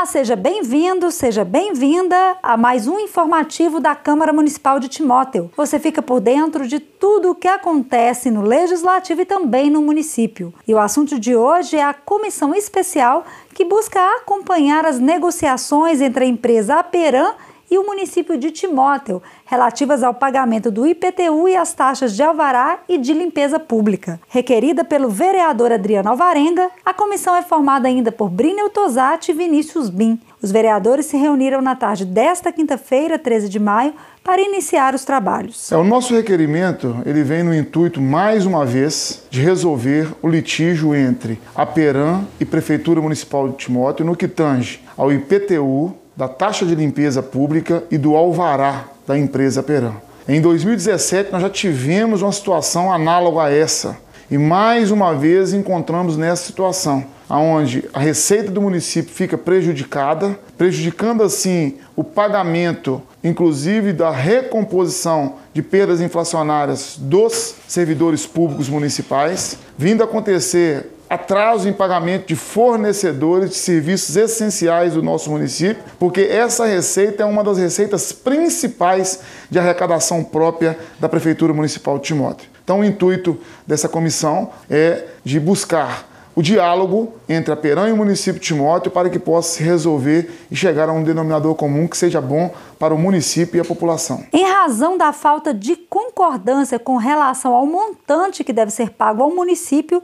Olá, seja bem-vindo, seja bem-vinda a mais um informativo da Câmara Municipal de Timóteo. Você fica por dentro de tudo o que acontece no Legislativo e também no município. E o assunto de hoje é a comissão especial que busca acompanhar as negociações entre a empresa Aperam e o município de Timóteo, relativas ao pagamento do IPTU e as taxas de alvará e de limpeza pública. Requerida pelo vereador Adriano Alvarenga, a comissão é formada ainda por Brineu Tosati e Vinícius Bin. Os vereadores se reuniram na tarde desta quinta-feira, 13 de maio, para iniciar os trabalhos. É, o nosso requerimento ele vem no intuito, mais uma vez, de resolver o litígio entre a Peram e Prefeitura Municipal de Timóteo no que tange ao IPTU, da taxa de limpeza pública e do alvará da empresa Peram. Em 2017, nós já tivemos uma situação análoga a essa. E mais uma vez encontramos nessa situação, onde a receita do município fica prejudicada, prejudicando assim o pagamento, inclusive da recomposição de perdas inflacionárias dos servidores públicos municipais, vindo a acontecer atraso em pagamento de fornecedores de serviços essenciais do nosso município, porque essa receita é uma das receitas principais de arrecadação própria da Prefeitura Municipal de Timóteo. Então, o intuito dessa comissão é de buscar o diálogo entre a Perã e o município de Timóteo para que possa se resolver e chegar a um denominador comum que seja bom para o município e a população. Em razão da falta de concordância com relação ao montante que deve ser pago ao município,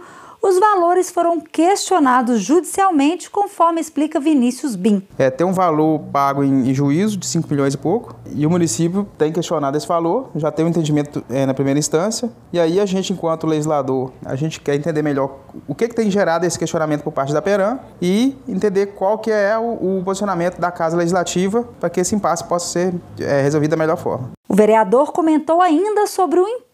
os valores foram questionados judicialmente, conforme explica Vinícius Bin. É, tem um valor pago em, juízo de 5 milhões e pouco, e o município tem questionado esse valor, já tem um entendimento é, na primeira instância, e aí a gente, enquanto legislador, a gente quer entender melhor o que, que tem gerado esse questionamento por parte da Peram e entender qual que é o, o posicionamento da Casa Legislativa para que esse impasse possa ser é, resolvido da melhor forma. O vereador comentou ainda sobre o impacto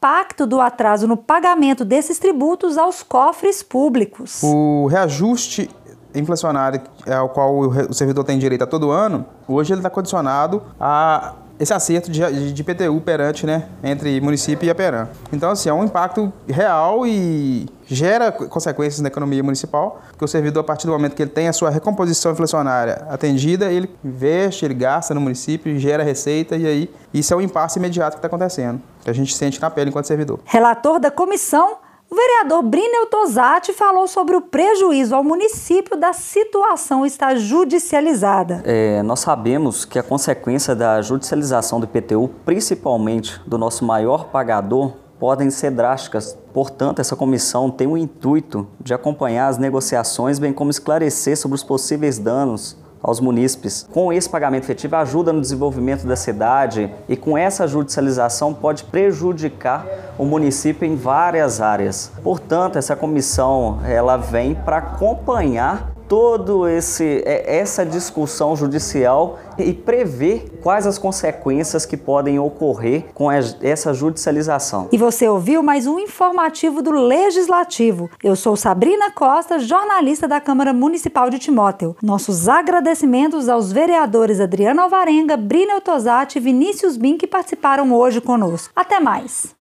do atraso no pagamento desses tributos aos cofres públicos. O reajuste inflacionário ao qual o servidor tem direito a todo ano, hoje ele está condicionado a esse acerto de, de PTU perante, né, entre município e a Peram. Então, assim, é um impacto real e gera consequências na economia municipal, porque o servidor, a partir do momento que ele tem a sua recomposição inflacionária atendida, ele investe, ele gasta no município, gera receita e aí isso é um impasse imediato que está acontecendo, que a gente sente na pele enquanto servidor. Relator da comissão o vereador Brinel Tosati falou sobre o prejuízo ao município da situação estar judicializada. É, nós sabemos que a consequência da judicialização do IPTU, principalmente do nosso maior pagador, podem ser drásticas. Portanto, essa comissão tem o intuito de acompanhar as negociações, bem como esclarecer sobre os possíveis danos aos munícipes. Com esse pagamento efetivo, ajuda no desenvolvimento da cidade e com essa judicialização pode prejudicar o município em várias áreas. Portanto, essa comissão ela vem para acompanhar todo esse é, essa discussão judicial e prever quais as consequências que podem ocorrer com essa judicialização. E você ouviu mais um informativo do Legislativo. Eu sou Sabrina Costa, jornalista da Câmara Municipal de Timóteo. Nossos agradecimentos aos vereadores Adriano Alvarenga, Brina Tosati e Vinícius Bin que participaram hoje conosco. Até mais!